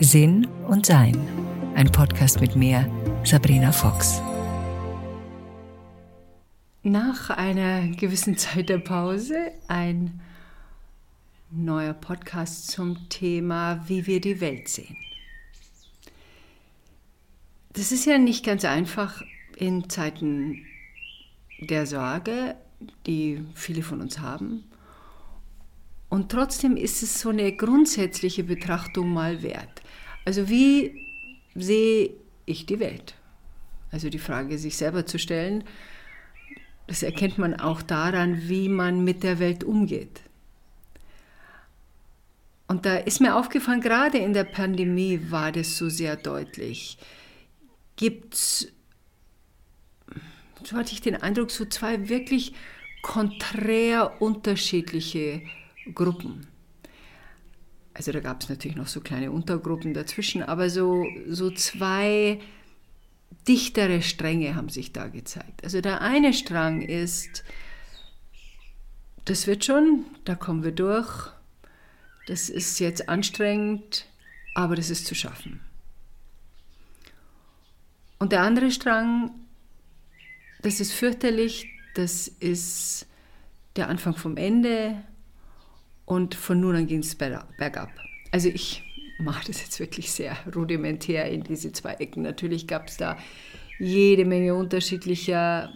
Sinn und Sein. Ein Podcast mit mir, Sabrina Fox. Nach einer gewissen Zeit der Pause ein neuer Podcast zum Thema, wie wir die Welt sehen. Das ist ja nicht ganz einfach in Zeiten der Sorge, die viele von uns haben. Und trotzdem ist es so eine grundsätzliche Betrachtung mal wert. Also wie sehe ich die Welt? Also die Frage, sich selber zu stellen, das erkennt man auch daran, wie man mit der Welt umgeht. Und da ist mir aufgefallen, gerade in der Pandemie war das so sehr deutlich. Gibt es, so hatte ich den Eindruck, so zwei wirklich konträr unterschiedliche Gruppen. Also da gab es natürlich noch so kleine Untergruppen dazwischen, aber so, so zwei dichtere Stränge haben sich da gezeigt. Also der eine Strang ist, das wird schon, da kommen wir durch, das ist jetzt anstrengend, aber das ist zu schaffen. Und der andere Strang, das ist fürchterlich, das ist der Anfang vom Ende und von nun an ging es bergab. Also ich mache das jetzt wirklich sehr rudimentär in diese zwei Ecken. Natürlich gab es da jede Menge unterschiedlicher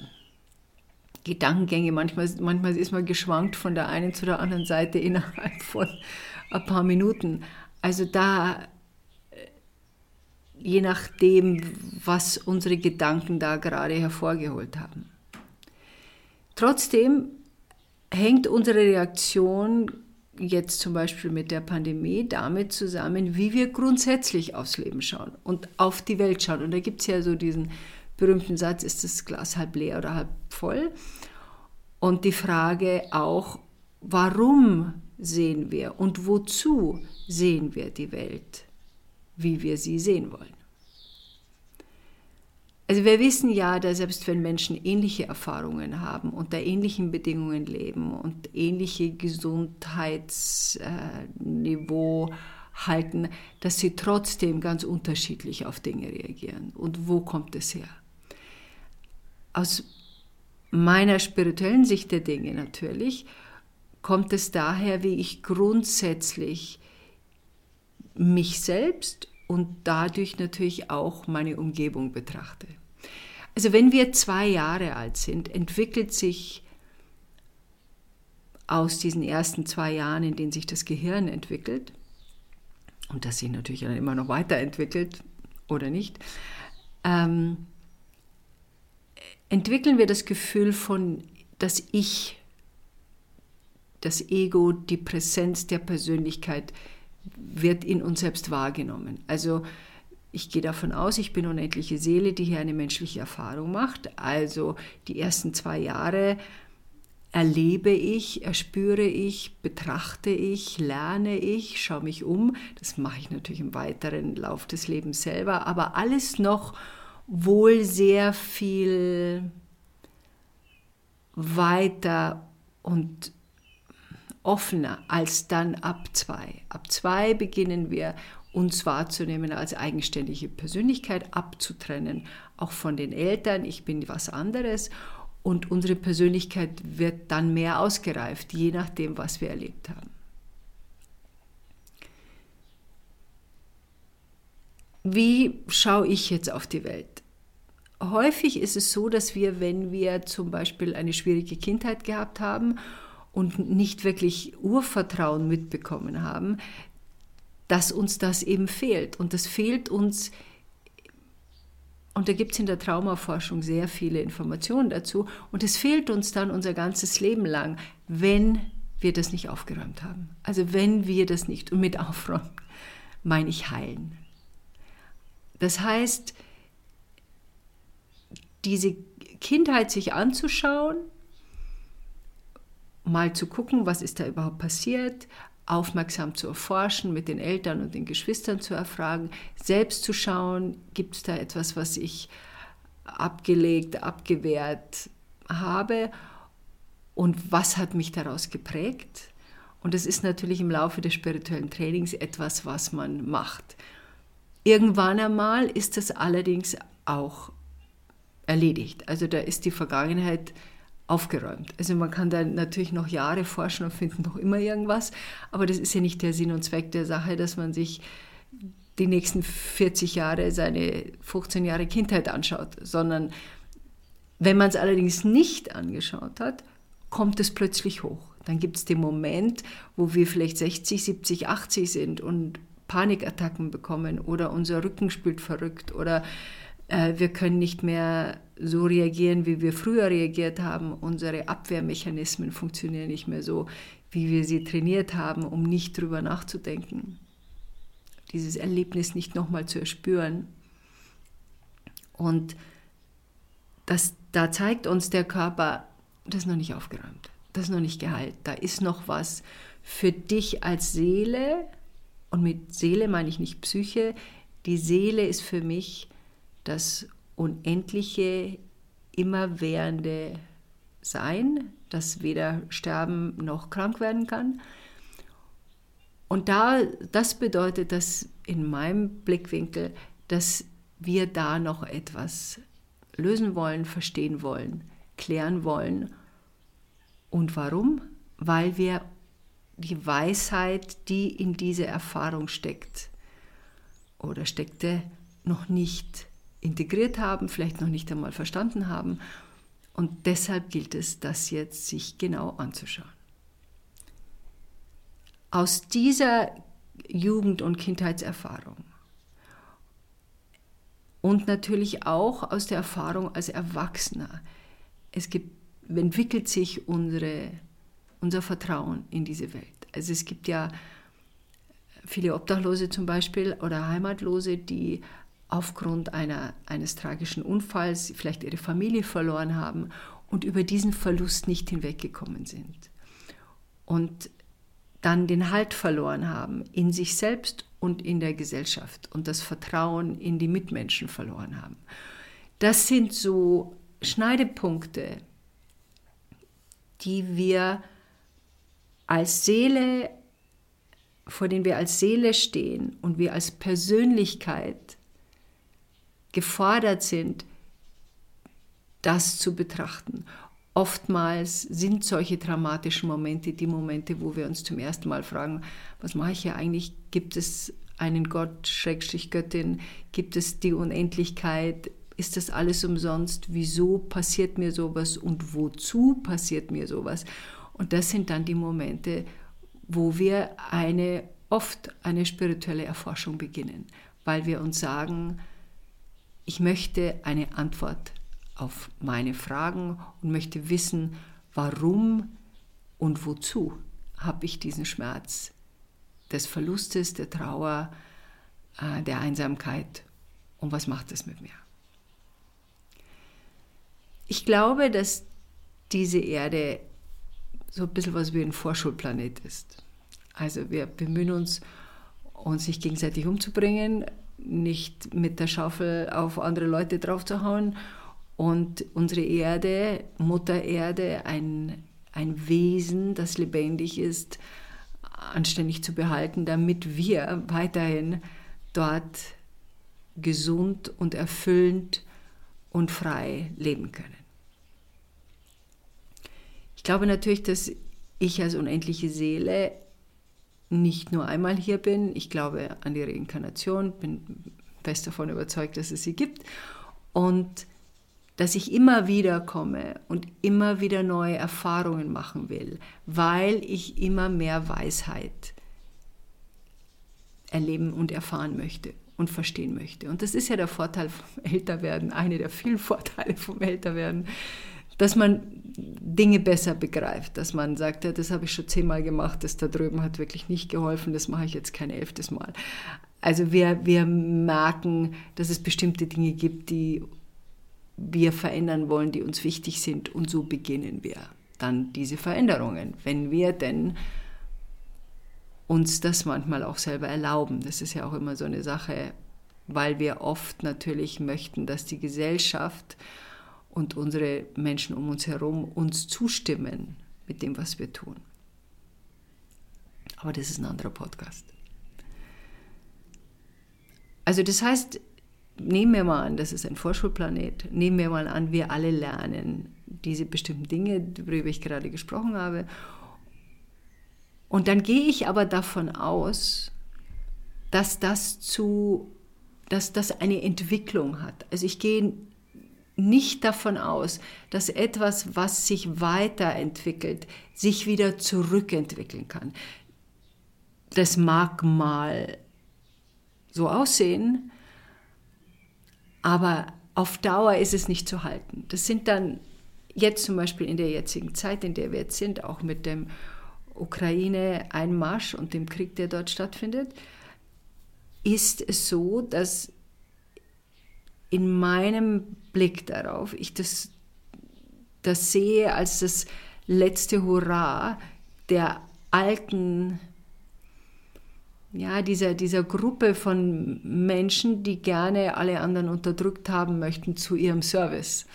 Gedankengänge. Manchmal, manchmal ist man geschwankt von der einen zu der anderen Seite innerhalb von ein paar Minuten. Also da, äh, je nachdem, was unsere Gedanken da gerade hervorgeholt haben. Trotzdem hängt unsere Reaktion jetzt zum Beispiel mit der Pandemie damit zusammen, wie wir grundsätzlich aufs Leben schauen und auf die Welt schauen. Und da gibt es ja so diesen berühmten Satz, ist das Glas halb leer oder halb voll? Und die Frage auch, warum sehen wir und wozu sehen wir die Welt, wie wir sie sehen wollen? Also wir wissen ja, dass selbst wenn Menschen ähnliche Erfahrungen haben, unter ähnlichen Bedingungen leben und ähnliche Gesundheitsniveau halten, dass sie trotzdem ganz unterschiedlich auf Dinge reagieren. Und wo kommt es her? Aus meiner spirituellen Sicht der Dinge natürlich kommt es daher, wie ich grundsätzlich mich selbst und dadurch natürlich auch meine Umgebung betrachte. Also wenn wir zwei Jahre alt sind, entwickelt sich aus diesen ersten zwei Jahren, in denen sich das Gehirn entwickelt, und das sich natürlich dann immer noch weiterentwickelt oder nicht, ähm, entwickeln wir das Gefühl von, dass Ich, das Ego, die Präsenz der Persönlichkeit wird in uns selbst wahrgenommen. Also ich gehe davon aus, ich bin unendliche Seele, die hier eine menschliche Erfahrung macht. Also die ersten zwei Jahre erlebe ich, erspüre ich, betrachte ich, lerne ich, schaue mich um. Das mache ich natürlich im weiteren Lauf des Lebens selber, aber alles noch wohl sehr viel weiter und offener als dann ab zwei. Ab zwei beginnen wir uns wahrzunehmen als eigenständige Persönlichkeit, abzutrennen, auch von den Eltern, ich bin was anderes und unsere Persönlichkeit wird dann mehr ausgereift, je nachdem, was wir erlebt haben. Wie schaue ich jetzt auf die Welt? Häufig ist es so, dass wir, wenn wir zum Beispiel eine schwierige Kindheit gehabt haben und nicht wirklich Urvertrauen mitbekommen haben, dass uns das eben fehlt. Und das fehlt uns, und da gibt es in der Traumaforschung sehr viele Informationen dazu, und es fehlt uns dann unser ganzes Leben lang, wenn wir das nicht aufgeräumt haben. Also wenn wir das nicht, und mit aufräumen meine ich heilen. Das heißt, diese Kindheit sich anzuschauen, mal zu gucken, was ist da überhaupt passiert, aufmerksam zu erforschen, mit den Eltern und den Geschwistern zu erfragen, selbst zu schauen, gibt es da etwas, was ich abgelegt, abgewehrt habe und was hat mich daraus geprägt. Und das ist natürlich im Laufe des spirituellen Trainings etwas, was man macht. Irgendwann einmal ist das allerdings auch erledigt. Also da ist die Vergangenheit aufgeräumt. Also man kann da natürlich noch Jahre forschen und finden noch immer irgendwas, aber das ist ja nicht der Sinn und Zweck der Sache, dass man sich die nächsten 40 Jahre seine 15 Jahre Kindheit anschaut, sondern wenn man es allerdings nicht angeschaut hat, kommt es plötzlich hoch. Dann gibt es den Moment, wo wir vielleicht 60, 70, 80 sind und Panikattacken bekommen oder unser Rücken spült verrückt oder wir können nicht mehr so reagieren, wie wir früher reagiert haben. Unsere Abwehrmechanismen funktionieren nicht mehr so, wie wir sie trainiert haben, um nicht drüber nachzudenken. Dieses Erlebnis nicht nochmal zu erspüren. Und das, da zeigt uns der Körper, das ist noch nicht aufgeräumt, das ist noch nicht geheilt, da ist noch was für dich als Seele, und mit Seele meine ich nicht Psyche, die Seele ist für mich das unendliche, immerwährende Sein, das weder sterben noch krank werden kann. Und da, das bedeutet dass in meinem Blickwinkel, dass wir da noch etwas lösen wollen, verstehen wollen, klären wollen. Und warum? Weil wir die Weisheit, die in dieser Erfahrung steckt oder steckte, noch nicht integriert haben, vielleicht noch nicht einmal verstanden haben. Und deshalb gilt es, das jetzt sich genau anzuschauen. Aus dieser Jugend- und Kindheitserfahrung und natürlich auch aus der Erfahrung als Erwachsener. Es gibt, entwickelt sich unsere, unser Vertrauen in diese Welt. Also es gibt ja viele Obdachlose zum Beispiel oder Heimatlose, die aufgrund einer, eines tragischen Unfalls vielleicht ihre Familie verloren haben und über diesen Verlust nicht hinweggekommen sind. Und dann den Halt verloren haben in sich selbst und in der Gesellschaft und das Vertrauen in die Mitmenschen verloren haben. Das sind so Schneidepunkte, die wir als Seele, vor denen wir als Seele stehen und wir als Persönlichkeit gefordert sind, das zu betrachten. Oftmals sind solche dramatischen Momente die Momente, wo wir uns zum ersten Mal fragen, was mache ich hier eigentlich? Gibt es einen Gott, Schrägstrich Göttin? Gibt es die Unendlichkeit? Ist das alles umsonst? Wieso passiert mir sowas und wozu passiert mir sowas? Und das sind dann die Momente, wo wir eine, oft eine spirituelle Erforschung beginnen, weil wir uns sagen, ich möchte eine Antwort auf meine Fragen und möchte wissen, warum und wozu habe ich diesen Schmerz des Verlustes, der Trauer, äh, der Einsamkeit und was macht es mit mir? Ich glaube, dass diese Erde so ein bisschen was wie ein Vorschulplanet ist. Also wir bemühen uns, uns nicht gegenseitig umzubringen, nicht mit der Schaufel auf andere Leute draufzuhauen und unsere Erde, Mutter Erde, ein, ein Wesen, das lebendig ist, anständig zu behalten, damit wir weiterhin dort gesund und erfüllend und frei leben können. Ich glaube natürlich, dass ich als unendliche Seele nicht nur einmal hier bin. Ich glaube an die Reinkarnation, bin fest davon überzeugt, dass es sie gibt. Und dass ich immer wieder komme und immer wieder neue Erfahrungen machen will, weil ich immer mehr Weisheit erleben und erfahren möchte und verstehen möchte. Und das ist ja der Vorteil vom Älterwerden, eine der vielen Vorteile vom Älterwerden, dass man Dinge besser begreift, dass man sagt, ja, das habe ich schon zehnmal gemacht, das da drüben hat wirklich nicht geholfen, das mache ich jetzt kein elftes Mal. Also wir, wir merken, dass es bestimmte Dinge gibt, die wir verändern wollen, die uns wichtig sind und so beginnen wir dann diese Veränderungen, wenn wir denn uns das manchmal auch selber erlauben. Das ist ja auch immer so eine Sache, weil wir oft natürlich möchten, dass die Gesellschaft und unsere Menschen um uns herum uns zustimmen mit dem, was wir tun. Aber das ist ein anderer Podcast. Also das heißt, nehmen wir mal an, das ist ein Vorschulplanet, nehmen wir mal an, wir alle lernen diese bestimmten Dinge, worüber ich gerade gesprochen habe. Und dann gehe ich aber davon aus, dass das zu, dass das eine Entwicklung hat. Also ich gehe nicht davon aus, dass etwas, was sich weiterentwickelt, sich wieder zurückentwickeln kann. Das mag mal so aussehen, aber auf Dauer ist es nicht zu halten. Das sind dann jetzt zum Beispiel in der jetzigen Zeit, in der wir jetzt sind, auch mit dem Ukraine-Einmarsch und dem Krieg, der dort stattfindet, ist es so, dass in meinem Blick darauf ich das, das sehe als das letzte Hurra der alten ja, dieser, dieser Gruppe von Menschen, die gerne alle anderen unterdrückt haben möchten, zu ihrem Service.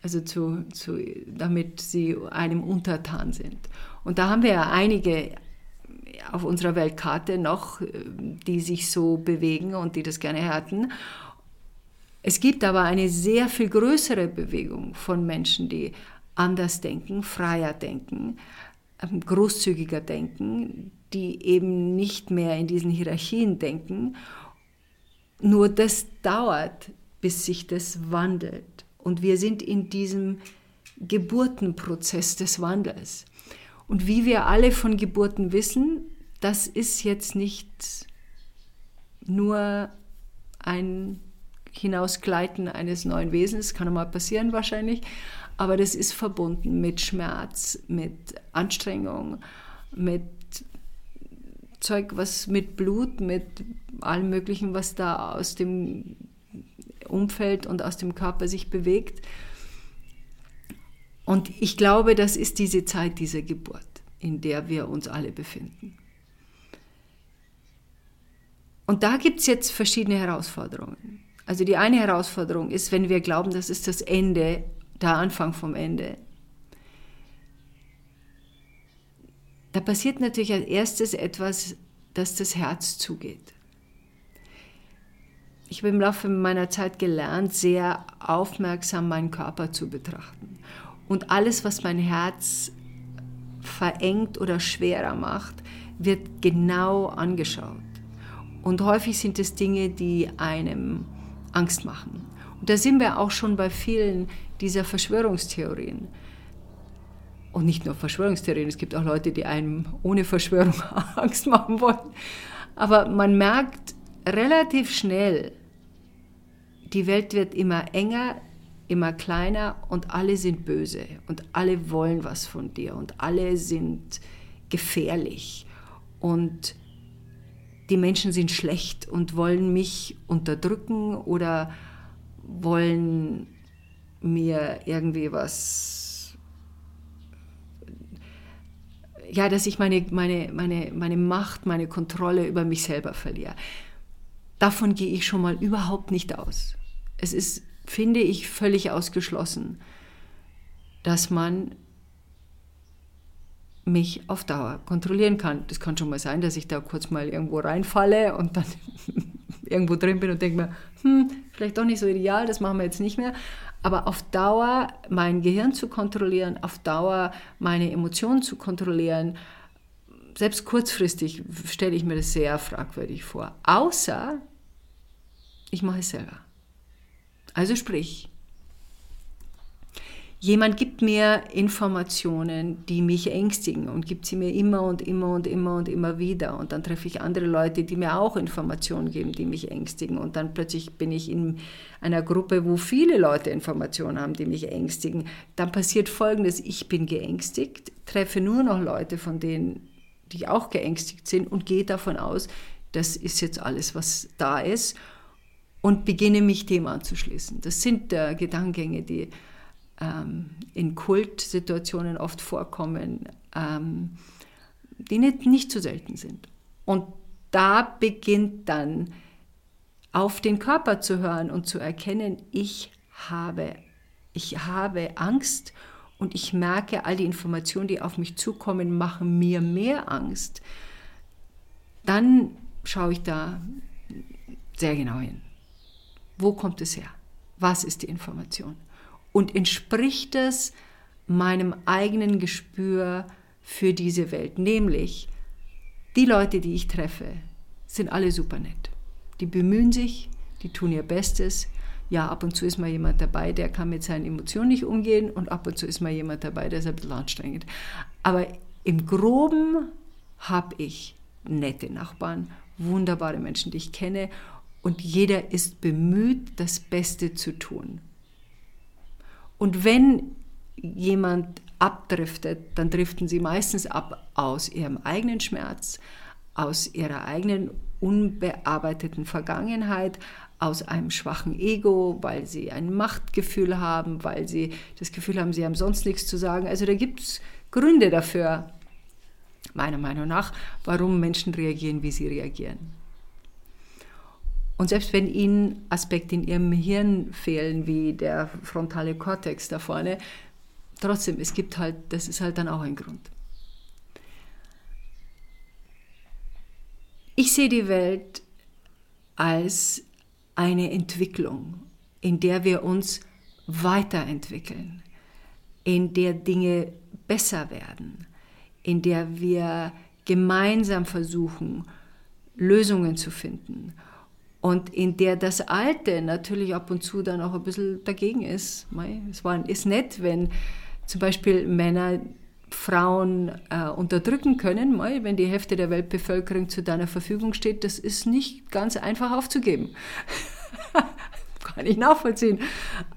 Also zu, zu, damit sie einem untertan sind. Und da haben wir ja einige auf unserer Weltkarte noch, die sich so bewegen und die das gerne hätten. Es gibt aber eine sehr viel größere Bewegung von Menschen, die anders denken, freier denken, ähm, großzügiger denken, die eben nicht mehr in diesen Hierarchien denken. Nur das dauert, bis sich das wandelt. Und wir sind in diesem Geburtenprozess des Wandels. Und wie wir alle von Geburten wissen, das ist jetzt nicht nur ein Hinausgleiten eines neuen Wesens, kann mal passieren wahrscheinlich, aber das ist verbunden mit Schmerz, mit Anstrengung, mit Zeug, was mit Blut, mit allem Möglichen, was da aus dem Umfeld und aus dem Körper sich bewegt. Und ich glaube, das ist diese Zeit dieser Geburt, in der wir uns alle befinden. Und da gibt es jetzt verschiedene Herausforderungen. Also die eine Herausforderung ist, wenn wir glauben, das ist das Ende, der Anfang vom Ende, Da passiert natürlich als erstes etwas, dass das Herz zugeht. Ich habe im Laufe meiner Zeit gelernt, sehr aufmerksam meinen Körper zu betrachten. Und alles, was mein Herz verengt oder schwerer macht, wird genau angeschaut. Und häufig sind es Dinge, die einem Angst machen. Und da sind wir auch schon bei vielen dieser Verschwörungstheorien. Und nicht nur Verschwörungstheorien, es gibt auch Leute, die einem ohne Verschwörung Angst machen wollen. Aber man merkt relativ schnell, die Welt wird immer enger, immer kleiner und alle sind böse und alle wollen was von dir und alle sind gefährlich und die Menschen sind schlecht und wollen mich unterdrücken oder wollen mir irgendwie was ja, dass ich meine, meine, meine, meine Macht, meine Kontrolle über mich selber verliere. Davon gehe ich schon mal überhaupt nicht aus. Es ist, finde ich, völlig ausgeschlossen, dass man mich auf Dauer kontrollieren kann. Das kann schon mal sein, dass ich da kurz mal irgendwo reinfalle und dann irgendwo drin bin und denke mir, hm, vielleicht doch nicht so ideal, das machen wir jetzt nicht mehr. Aber auf Dauer mein Gehirn zu kontrollieren, auf Dauer meine Emotionen zu kontrollieren, selbst kurzfristig stelle ich mir das sehr fragwürdig vor. Außer ich mache es selber. Also sprich, jemand gibt mir Informationen, die mich ängstigen und gibt sie mir immer und immer und immer und immer wieder. Und dann treffe ich andere Leute, die mir auch Informationen geben, die mich ängstigen. Und dann plötzlich bin ich in einer Gruppe, wo viele Leute Informationen haben, die mich ängstigen. Dann passiert Folgendes, ich bin geängstigt, treffe nur noch Leute, von denen, die auch geängstigt sind und gehe davon aus, das ist jetzt alles, was da ist und beginne mich dem anzuschließen. Das sind äh, Gedankengänge, die ähm, in Kultsituationen oft vorkommen, ähm, die nicht, nicht zu selten sind. Und da beginnt dann auf den Körper zu hören und zu erkennen, ich habe, ich habe Angst und ich merke, all die Informationen, die auf mich zukommen, machen mir mehr Angst. Dann schaue ich da sehr genau hin. Wo kommt es her? Was ist die Information? Und entspricht es meinem eigenen Gespür für diese Welt? Nämlich, die Leute, die ich treffe, sind alle super nett. Die bemühen sich, die tun ihr Bestes. Ja, ab und zu ist mal jemand dabei, der kann mit seinen Emotionen nicht umgehen und ab und zu ist mal jemand dabei, der ist ein bisschen anstrengend. Aber im Groben habe ich nette Nachbarn, wunderbare Menschen, die ich kenne und jeder ist bemüht, das Beste zu tun. Und wenn jemand abdriftet, dann driften sie meistens ab aus ihrem eigenen Schmerz, aus ihrer eigenen unbearbeiteten Vergangenheit, aus einem schwachen Ego, weil sie ein Machtgefühl haben, weil sie das Gefühl haben, sie haben sonst nichts zu sagen. Also da gibt es Gründe dafür, meiner Meinung nach, warum Menschen reagieren, wie sie reagieren. Und selbst wenn ihnen Aspekte in ihrem Hirn fehlen, wie der frontale Kortex da vorne, trotzdem, es gibt halt, das ist halt dann auch ein Grund. Ich sehe die Welt als eine Entwicklung, in der wir uns weiterentwickeln, in der Dinge besser werden, in der wir gemeinsam versuchen, Lösungen zu finden und in der das Alte natürlich ab und zu dann auch ein bisschen dagegen ist. Es ist nett, wenn zum Beispiel Männer Frauen äh, unterdrücken können, wenn die Hälfte der Weltbevölkerung zu deiner Verfügung steht, das ist nicht ganz einfach aufzugeben. Kann ich nachvollziehen.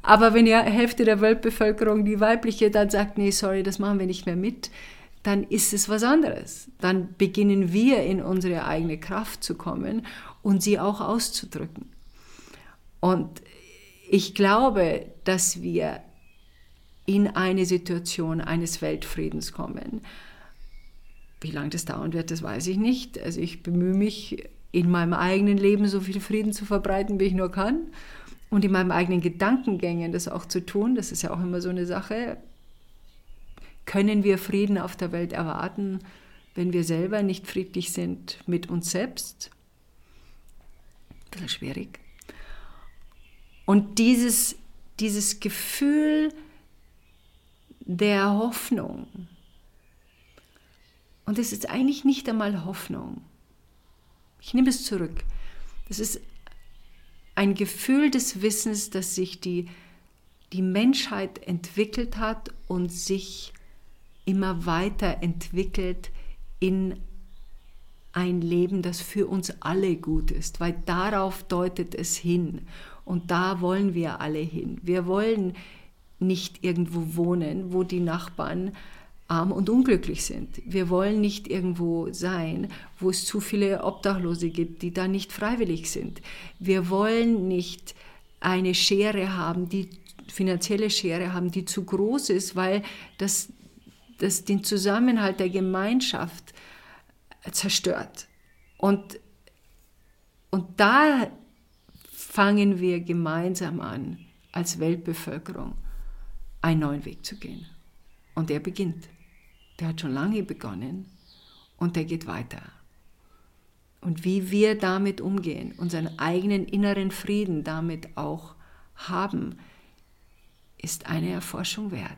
Aber wenn die Hälfte der Weltbevölkerung, die weibliche, dann sagt, nee, sorry, das machen wir nicht mehr mit, dann ist es was anderes. Dann beginnen wir in unsere eigene Kraft zu kommen und sie auch auszudrücken. Und ich glaube, dass wir in eine Situation eines Weltfriedens kommen. Wie lange das dauern wird, das weiß ich nicht. Also ich bemühe mich in meinem eigenen Leben so viel Frieden zu verbreiten, wie ich nur kann. Und in meinen eigenen Gedankengängen das auch zu tun. Das ist ja auch immer so eine Sache. Können wir Frieden auf der Welt erwarten, wenn wir selber nicht friedlich sind mit uns selbst? Ein bisschen schwierig. Und dieses, dieses Gefühl, der Hoffnung. Und es ist eigentlich nicht einmal Hoffnung. Ich nehme es zurück. Das ist ein Gefühl des Wissens, dass sich die, die Menschheit entwickelt hat und sich immer weiter entwickelt in ein Leben, das für uns alle gut ist, weil darauf deutet es hin. Und da wollen wir alle hin. Wir wollen nicht irgendwo wohnen, wo die Nachbarn arm und unglücklich sind. Wir wollen nicht irgendwo sein, wo es zu viele Obdachlose gibt, die da nicht freiwillig sind. Wir wollen nicht eine Schere haben, die finanzielle Schere haben, die zu groß ist, weil das, das den Zusammenhalt der Gemeinschaft zerstört. Und, und da fangen wir gemeinsam an als Weltbevölkerung einen neuen Weg zu gehen. Und der beginnt. Der hat schon lange begonnen und der geht weiter. Und wie wir damit umgehen, unseren eigenen inneren Frieden damit auch haben, ist eine Erforschung wert.